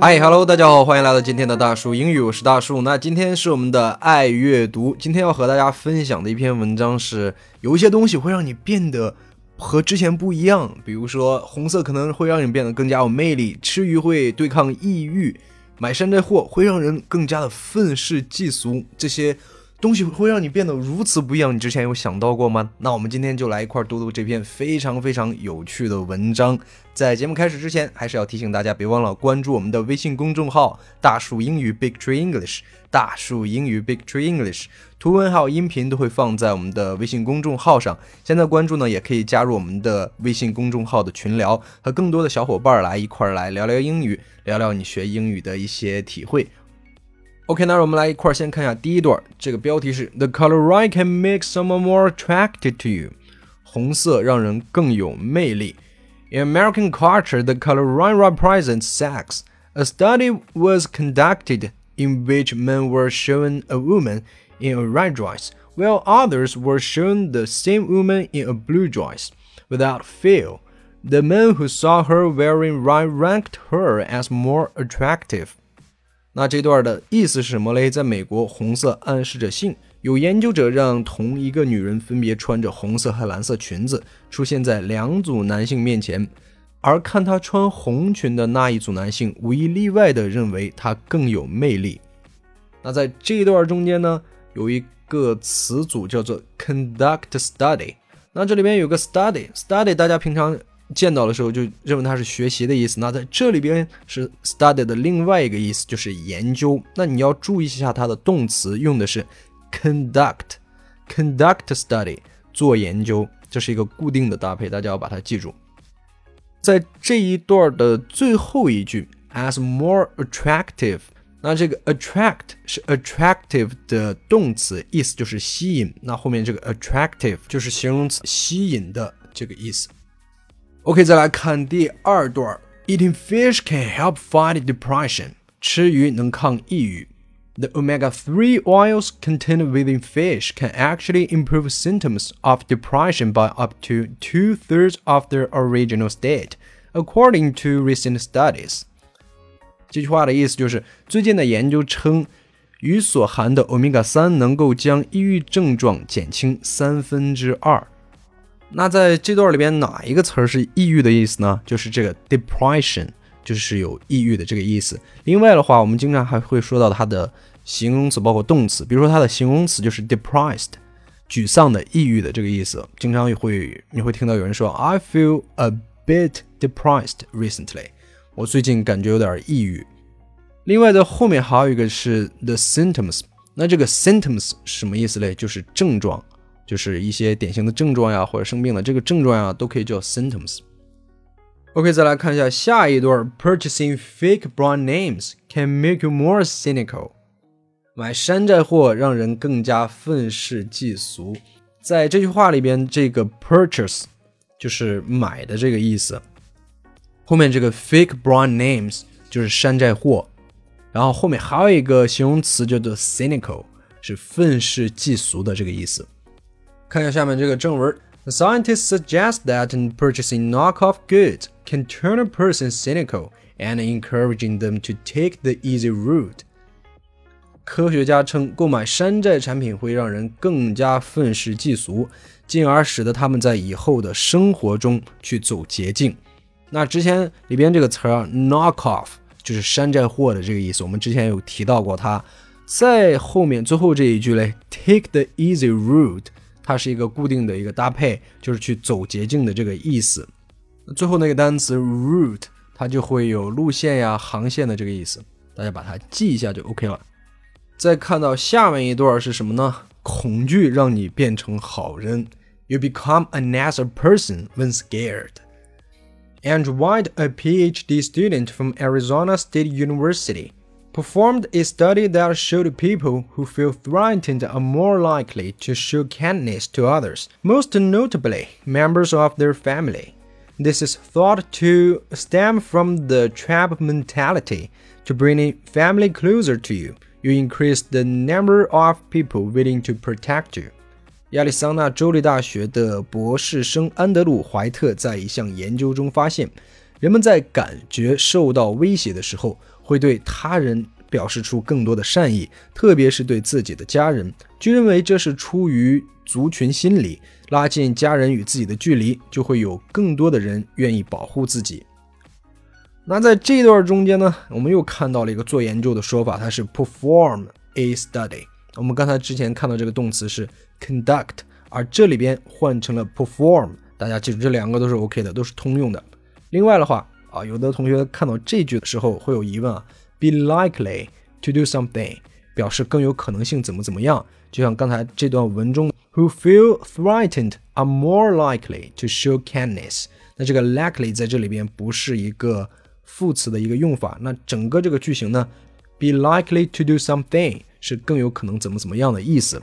嗨，Hello，大家好，欢迎来到今天的大树英语，我是大树。那今天是我们的爱阅读，今天要和大家分享的一篇文章是，有一些东西会让你变得和之前不一样，比如说红色可能会让你变得更加有魅力，吃鱼会对抗抑郁，买山寨货会让人更加的愤世嫉俗，这些。东西会让你变得如此不一样，你之前有想到过吗？那我们今天就来一块读读这篇非常非常有趣的文章。在节目开始之前，还是要提醒大家，别忘了关注我们的微信公众号“大树英语 Big Tree English”。大树英语 Big Tree English，图文还有音频都会放在我们的微信公众号上。现在关注呢，也可以加入我们的微信公众号的群聊，和更多的小伙伴来一块来聊聊英语，聊聊你学英语的一些体会。OK，那我们来一块儿先看一下第一段，这个标题是 The color red can make someone more attracted to you。红色让人更有魅力。In American culture, the color red represents sex. A study was conducted in which men were shown a woman in a red dress, while others were shown the same woman in a blue dress. Without fail, the men who saw her wearing red ranked her as more attractive. 那这段的意思是什么嘞？在美国，红色暗示着性。有研究者让同一个女人分别穿着红色和蓝色裙子出现在两组男性面前，而看她穿红裙的那一组男性无一例外地认为她更有魅力。那在这一段中间呢，有一个词组叫做 conduct study。那这里边有个 study，study 大家平常。见到的时候就认为它是学习的意思。那在这里边是 study 的另外一个意思，就是研究。那你要注意一下它的动词用的是 conduct，conduct study 做研究，这是一个固定的搭配，大家要把它记住。在这一段的最后一句，as more attractive，那这个 attract 是 attractive 的动词，意思就是吸引。那后面这个 attractive 就是形容词，吸引的这个意思。OK，再来看第二段。Eating fish can help fight depression. 吃鱼能抗抑郁。The omega-3 oils contained within fish can actually improve symptoms of depression by up to two-thirds of their original state, according to recent studies. 这句话的意思就是，最近的研究称，鱼所含的欧米伽三能够将抑郁症状减轻三分之二。 那在这段里边哪一个词儿是抑郁的意思呢？就是这个 depression，就是有抑郁的这个意思。另外的话，我们经常还会说到它的形容词，包括动词。比如说它的形容词就是 depressed，沮丧的、抑郁的这个意思。经常会你会听到有人说 I feel a bit depressed recently，我最近感觉有点抑郁。另外的后面还有一个是 the symptoms，那这个 symptoms 是什么意思嘞？就是症状。就是一些典型的症状呀，或者生病的这个症状呀，都可以叫 symptoms。OK，再来看一下下一段，Purchasing fake brand names can make you more cynical。买山寨货让人更加愤世嫉俗。在这句话里边，这个 purchase 就是买的这个意思，后面这个 fake brand names 就是山寨货，然后后面还有一个形容词叫做 cynical，是愤世嫉俗的这个意思。看一下下面这个正文。The scientists suggest that purchasing knockoff goods can turn a person cynical and encouraging them to take the easy route. 科学家称，购买山寨产品会让人更加愤世嫉俗，进而使得他们在以后的生活中去走捷径。那之前里边这个词儿 “knockoff” 就是山寨货的这个意思，我们之前有提到过它。在后面最后这一句嘞，“take the easy route”。它是一个固定的一个搭配，就是去走捷径的这个意思。最后那个单词 route，它就会有路线呀、航线的这个意思，大家把它记一下就 OK 了。再看到下面一段是什么呢？恐惧让你变成好人，You become a nicer person when scared. And White, a PhD student from Arizona State University performed a study that showed people who feel threatened are more likely to show kindness to others, most notably members of their family. This is thought to stem from the trap mentality. To bring a family closer to you, you increase the number of people willing to protect you. 亚利桑那州立大学的博士生安德鲁·怀特在一项研究中发现，人们在感觉受到威胁的时候， 会对他人表示出更多的善意，特别是对自己的家人。据认为，这是出于族群心理，拉近家人与自己的距离，就会有更多的人愿意保护自己。那在这段中间呢，我们又看到了一个做研究的说法，它是 perform a study。我们刚才之前看到这个动词是。conduct，而这里边换成了 perform，大家记住这两个都是 OK 的，都是通用的。另外的话啊，有的同学看到这句的时候会有疑问啊，be likely to do something，表示更有可能性怎么怎么样。就像刚才这段文中，who feel threatened are more likely to show kindness。那这个 likely 在这里边不是一个副词的一个用法，那整个这个句型呢，be likely to do something 是更有可能怎么怎么样的意思。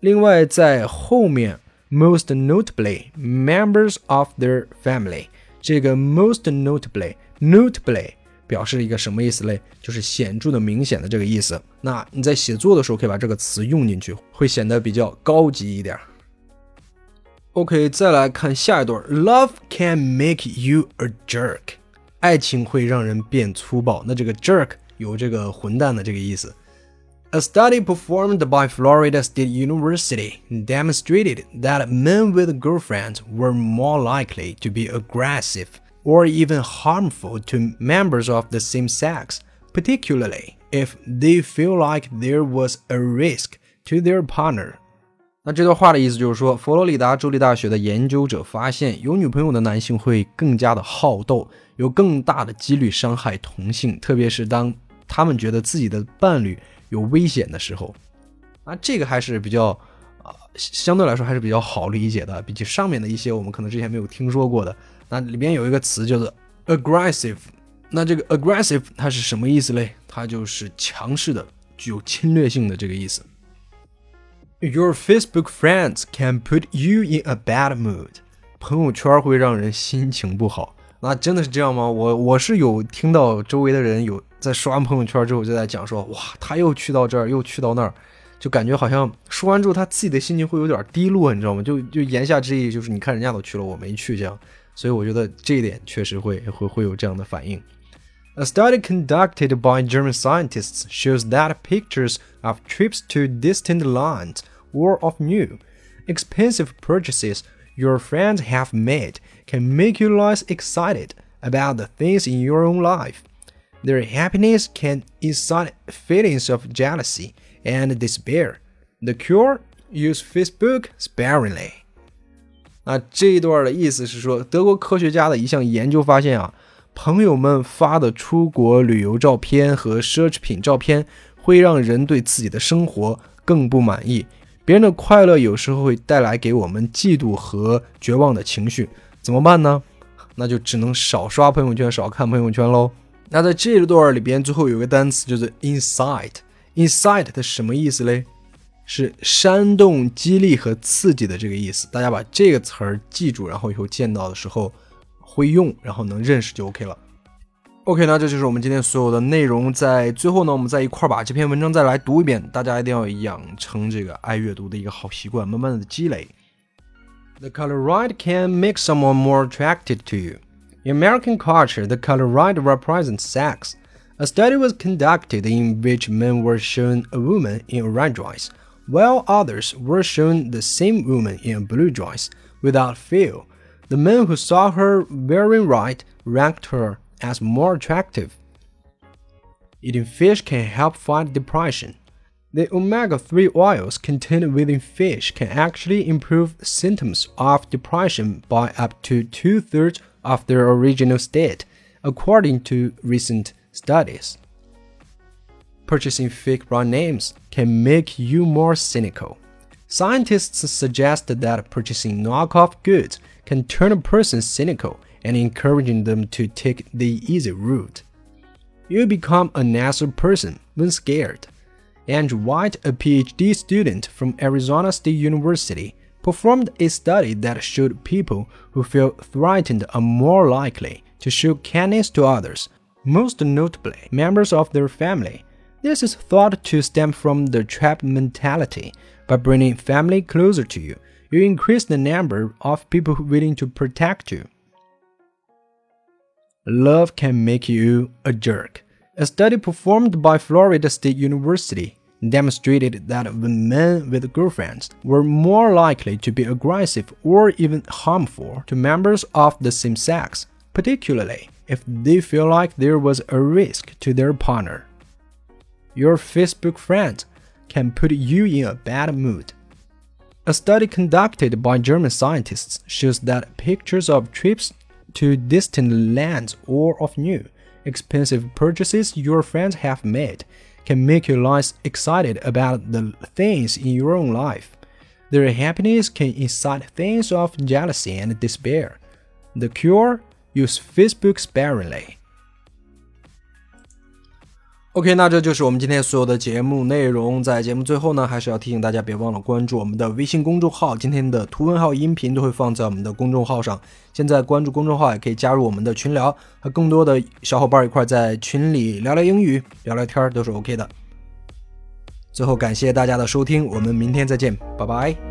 另外，在后面，most notably members of their family， 这个 most notably，notably 表示一个什么意思嘞？就是显著的、明显的这个意思。那你在写作的时候可以把这个词用进去，会显得比较高级一点。OK，再来看下一段，Love can make you a jerk，爱情会让人变粗暴。那这个 jerk 有这个混蛋的这个意思。A study performed by Florida State University demonstrated that men with girlfriends were more likely to be aggressive or even harmful to members of the same sex, particularly if they feel like there was a risk to their partner. 那这段话的意思就是说，佛罗里达州立大学的研究者发现，有女朋友的男性会更加的好斗，有更大的几率伤害同性，特别是当他们觉得自己的伴侣 有危险的时候，啊，这个还是比较啊，相对来说还是比较好理解的，比起上面的一些我们可能之前没有听说过的。那里边有一个词叫做 aggressive，那这个 aggressive 它是什么意思嘞？它就是强势的、具有侵略性的这个意思。Your Facebook friends can put you in a bad mood，朋友圈会让人心情不好。那真的是这样吗？我我是有听到周围的人有。在刷完朋友圈之后，就在讲说，哇，他又去到这儿，又去到那儿，就感觉好像说完之后，他自己的心情会有点低落，你知道吗？就就言下之意就是，你看人家都去了，我没去这样。所以我觉得这一点确实会会会有这样的反应。A study conducted by German scientists shows that pictures of trips to distant lands or of new, expensive purchases your friends have made can make you less excited about the things in your own life. Their happiness can incite feelings of jealousy and despair. The cure: use Facebook sparingly. 那这一段的意思是说，德国科学家的一项研究发现啊，朋友们发的出国旅游照片和奢侈品照片会让人对自己的生活更不满意。别人的快乐有时候会带来给我们嫉妒和绝望的情绪，怎么办呢？那就只能少刷朋友圈，少看朋友圈喽。那在这一段里边，最后有个单词就是 insight。insight 它什么意思嘞？是煽动、激励和刺激的这个意思。大家把这个词儿记住，然后以后见到的时候会用，然后能认识就 OK 了。OK，那这就是我们今天所有的内容。在最后呢，我们再一块儿把这篇文章再来读一遍。大家一定要养成这个爱阅读的一个好习惯，慢慢的积累。The color red can make someone more attracted to you. In American culture, the color red represents sex. A study was conducted in which men were shown a woman in a red dress, while others were shown the same woman in a blue dress without fail. The men who saw her wearing red ranked her as more attractive. Eating fish can help fight depression. The omega 3 oils contained within fish can actually improve symptoms of depression by up to two thirds of their original state, according to recent studies. Purchasing fake brand names can make you more cynical. Scientists suggest that purchasing knockoff goods can turn a person cynical and encouraging them to take the easy route. You become a nicer person when scared. Andrew White, a PhD student from Arizona State University, performed a study that showed people who feel threatened are more likely to show kindness to others, most notably members of their family. This is thought to stem from the trap mentality, By bringing family closer to you, you increase the number of people willing to protect you. Love can make you a jerk. A study performed by Florida State University demonstrated that men with girlfriends were more likely to be aggressive or even harmful to members of the same sex, particularly if they feel like there was a risk to their partner. Your Facebook friends can put you in a bad mood. A study conducted by German scientists shows that pictures of trips to distant lands or of new, expensive purchases your friends have made can make you less excited about the things in your own life. Their happiness can incite things of jealousy and despair. The cure? Use Facebook sparingly. OK，那这就是我们今天所有的节目内容。在节目最后呢，还是要提醒大家，别忘了关注我们的微信公众号。今天的图文号、音频都会放在我们的公众号上。现在关注公众号，也可以加入我们的群聊，和更多的小伙伴一块在群里聊聊英语、聊聊天都是 OK 的。最后，感谢大家的收听，我们明天再见，拜拜。